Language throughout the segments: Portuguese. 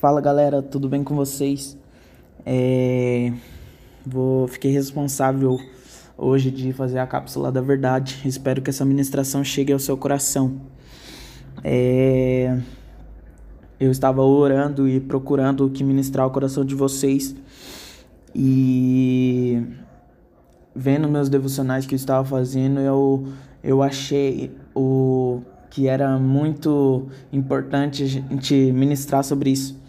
Fala galera, tudo bem com vocês? É... Vou... Fiquei responsável hoje de fazer a cápsula da verdade. Espero que essa ministração chegue ao seu coração. É... Eu estava orando e procurando o que ministrar o coração de vocês e vendo meus devocionais que eu estava fazendo, eu, eu achei o que era muito importante a gente ministrar sobre isso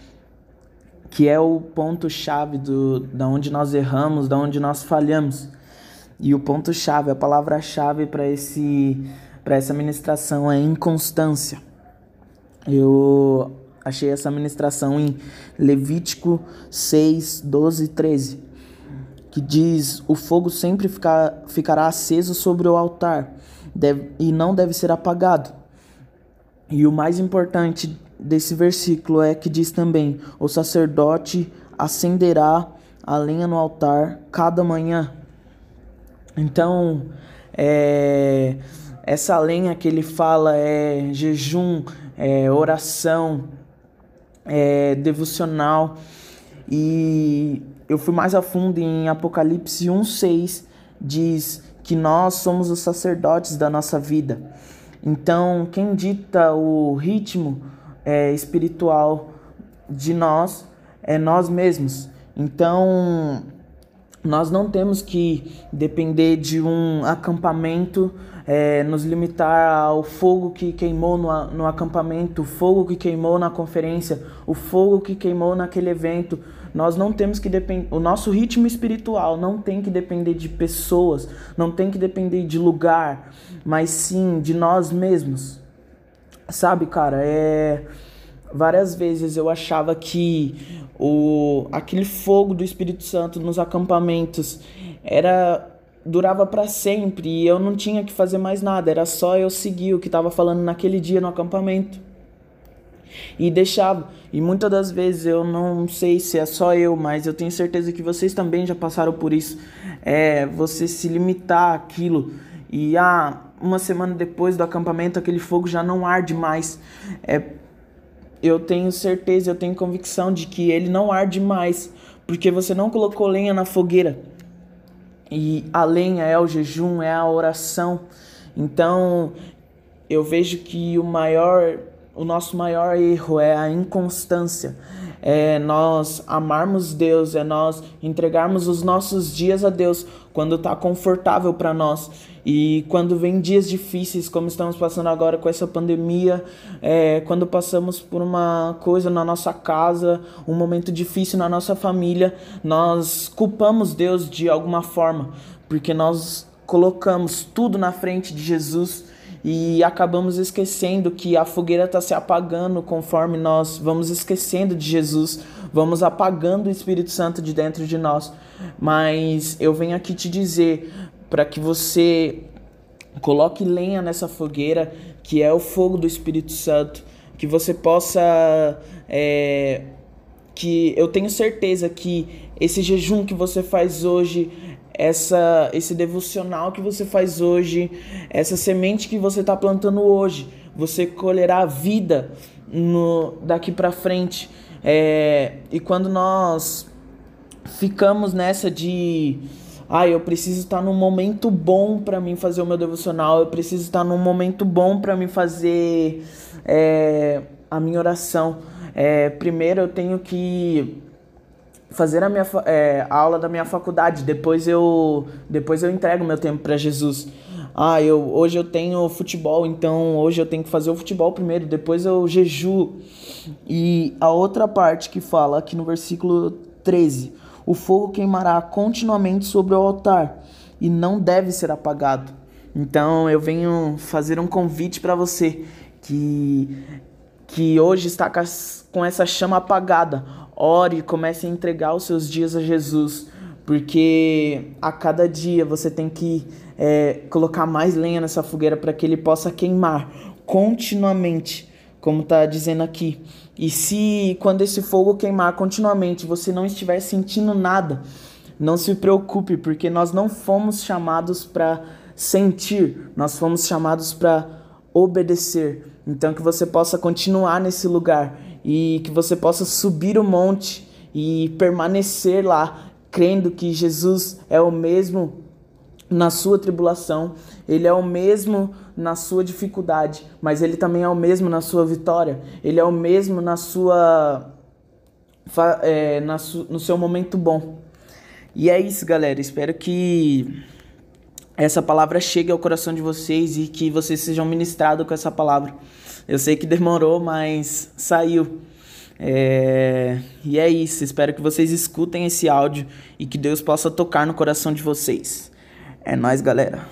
que é o ponto chave do da onde nós erramos, da onde nós falhamos. E o ponto chave, a palavra chave para esse para essa ministração é inconstância. Eu achei essa ministração em Levítico 6, 12 e 13, que diz: O fogo sempre ficar, ficará aceso sobre o altar deve, e não deve ser apagado. E o mais importante desse versículo é que diz também: o sacerdote acenderá a lenha no altar cada manhã. Então, é, essa lenha que ele fala é jejum, é oração, é devocional. E eu fui mais a fundo em Apocalipse 1,6, diz que nós somos os sacerdotes da nossa vida. Então, quem dita o ritmo é, espiritual de nós é nós mesmos. Então, nós não temos que depender de um acampamento, é, nos limitar ao fogo que queimou no, no acampamento, o fogo que queimou na conferência, o fogo que queimou naquele evento. Nós não temos que depender. O nosso ritmo espiritual não tem que depender de pessoas, não tem que depender de lugar, mas sim de nós mesmos. Sabe, cara, é várias vezes eu achava que o aquele fogo do Espírito Santo nos acampamentos era durava para sempre e eu não tinha que fazer mais nada, era só eu seguir o que estava falando naquele dia no acampamento. E deixava. E muitas das vezes eu não sei se é só eu, mas eu tenho certeza que vocês também já passaram por isso. É você se limitar àquilo e ah, uma semana depois do acampamento aquele fogo já não arde mais. É, eu tenho certeza, eu tenho convicção de que ele não arde mais, porque você não colocou lenha na fogueira. E a lenha é o jejum, é a oração. Então, eu vejo que o maior o nosso maior erro é a inconstância. É nós amarmos Deus, é nós entregarmos os nossos dias a Deus quando está confortável para nós. E quando vem dias difíceis, como estamos passando agora com essa pandemia, é, quando passamos por uma coisa na nossa casa, um momento difícil na nossa família, nós culpamos Deus de alguma forma, porque nós colocamos tudo na frente de Jesus e acabamos esquecendo que a fogueira está se apagando conforme nós vamos esquecendo de Jesus, vamos apagando o Espírito Santo de dentro de nós. Mas eu venho aqui te dizer para que você coloque lenha nessa fogueira, que é o fogo do Espírito Santo, que você possa. É, que eu tenho certeza que esse jejum que você faz hoje essa esse devocional que você faz hoje, essa semente que você está plantando hoje, você colherá vida no daqui para frente. É, e quando nós ficamos nessa de ah, eu preciso estar num momento bom para mim fazer o meu devocional, eu preciso estar num momento bom para mim fazer é, a minha oração. É, primeiro eu tenho que fazer a minha é, a aula da minha faculdade, depois eu depois eu entrego meu tempo para Jesus. Ah, eu hoje eu tenho futebol, então hoje eu tenho que fazer o futebol primeiro, depois eu jeju. E a outra parte que fala aqui no versículo 13: O fogo queimará continuamente sobre o altar e não deve ser apagado. Então eu venho fazer um convite para você que que hoje está com essa chama apagada, ore e comece a entregar os seus dias a Jesus, porque a cada dia você tem que é, colocar mais lenha nessa fogueira para que ele possa queimar continuamente, como está dizendo aqui. E se quando esse fogo queimar continuamente você não estiver sentindo nada, não se preocupe, porque nós não fomos chamados para sentir, nós fomos chamados para obedecer. Então que você possa continuar nesse lugar e que você possa subir o monte e permanecer lá, crendo que Jesus é o mesmo na sua tribulação, ele é o mesmo na sua dificuldade, mas ele também é o mesmo na sua vitória, ele é o mesmo na sua é, na su, no seu momento bom. E é isso, galera. Espero que essa palavra chegue ao coração de vocês e que vocês sejam ministrados com essa palavra. Eu sei que demorou, mas saiu. É... E é isso. Espero que vocês escutem esse áudio e que Deus possa tocar no coração de vocês. É nóis, galera.